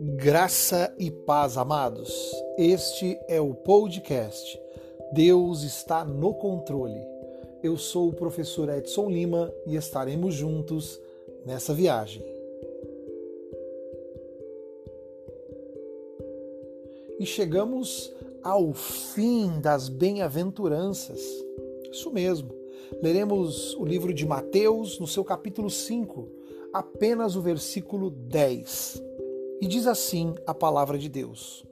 Graça e paz, amados. Este é o podcast. Deus está no controle. Eu sou o professor Edson Lima e estaremos juntos nessa viagem. E chegamos ao fim das bem-aventuranças. Isso mesmo. Leremos o livro de Mateus no seu capítulo 5, apenas o versículo 10. E diz assim a palavra de Deus: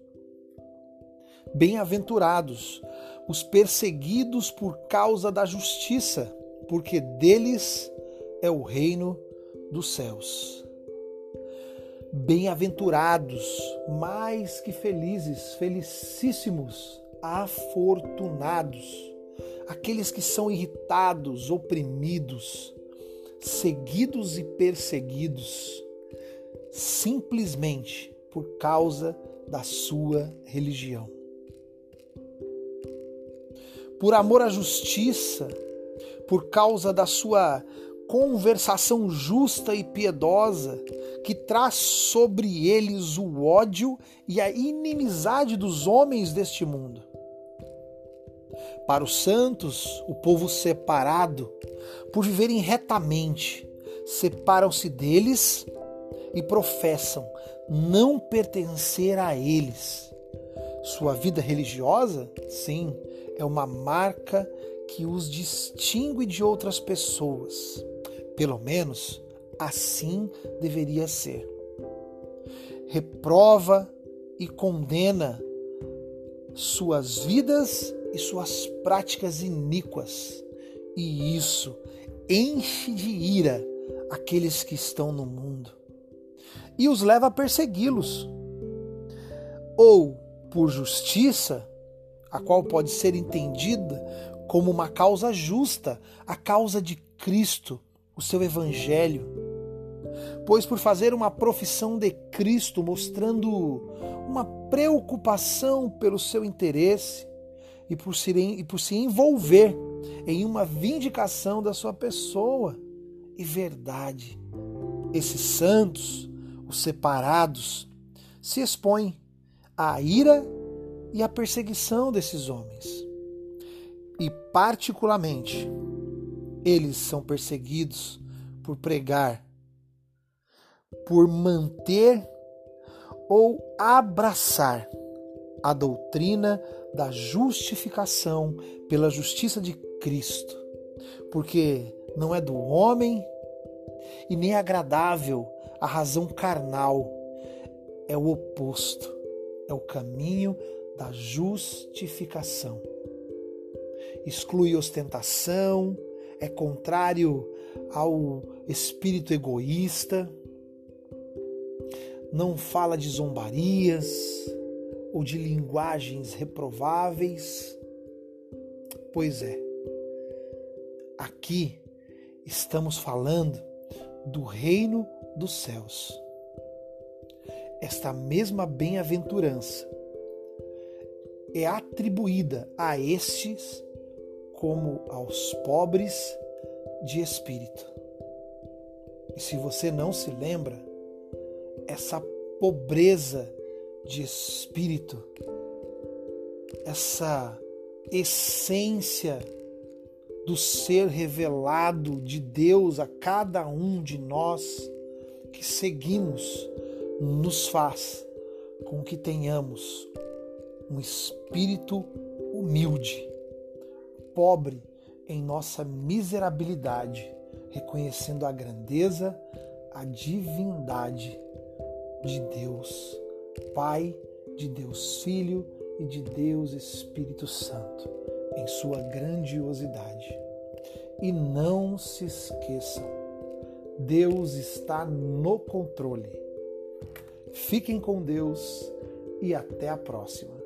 Bem-aventurados os perseguidos por causa da justiça, porque deles é o reino dos céus. Bem-aventurados, mais que felizes, felicíssimos, afortunados, aqueles que são irritados, oprimidos, seguidos e perseguidos simplesmente por causa da sua religião. Por amor à justiça, por causa da sua conversação justa e piedosa, que traz sobre eles o ódio e a inimizade dos homens deste mundo. Para os santos, o povo separado, por viverem retamente, separam-se deles e professam não pertencer a eles. Sua vida religiosa, sim, é uma marca que os distingue de outras pessoas. Pelo menos assim deveria ser. Reprova e condena suas vidas e suas práticas iníquas, e isso enche de ira aqueles que estão no mundo e os leva a persegui-los. Ou por justiça, a qual pode ser entendida como uma causa justa, a causa de Cristo, o seu evangelho. Pois por fazer uma profissão de Cristo, mostrando uma preocupação pelo seu interesse e por se, e por se envolver em uma vindicação da sua pessoa e verdade. Esses santos os separados, se expõem à ira e à perseguição desses homens. E, particularmente, eles são perseguidos por pregar, por manter ou abraçar a doutrina da justificação pela justiça de Cristo, porque não é do homem e nem é agradável a razão carnal. É o oposto, é o caminho da justificação. Exclui ostentação, é contrário ao espírito egoísta, não fala de zombarias ou de linguagens reprováveis. Pois é, aqui estamos falando do reino dos céus. Esta mesma bem-aventurança é atribuída a estes como aos pobres de espírito. E se você não se lembra, essa pobreza de espírito, essa essência do ser revelado de Deus a cada um de nós, que seguimos nos faz com que tenhamos um espírito humilde, pobre em nossa miserabilidade, reconhecendo a grandeza, a divindade de Deus, Pai, de Deus Filho e de Deus Espírito Santo, em sua grandiosidade. E não se esqueçam, Deus está no controle. Fiquem com Deus e até a próxima.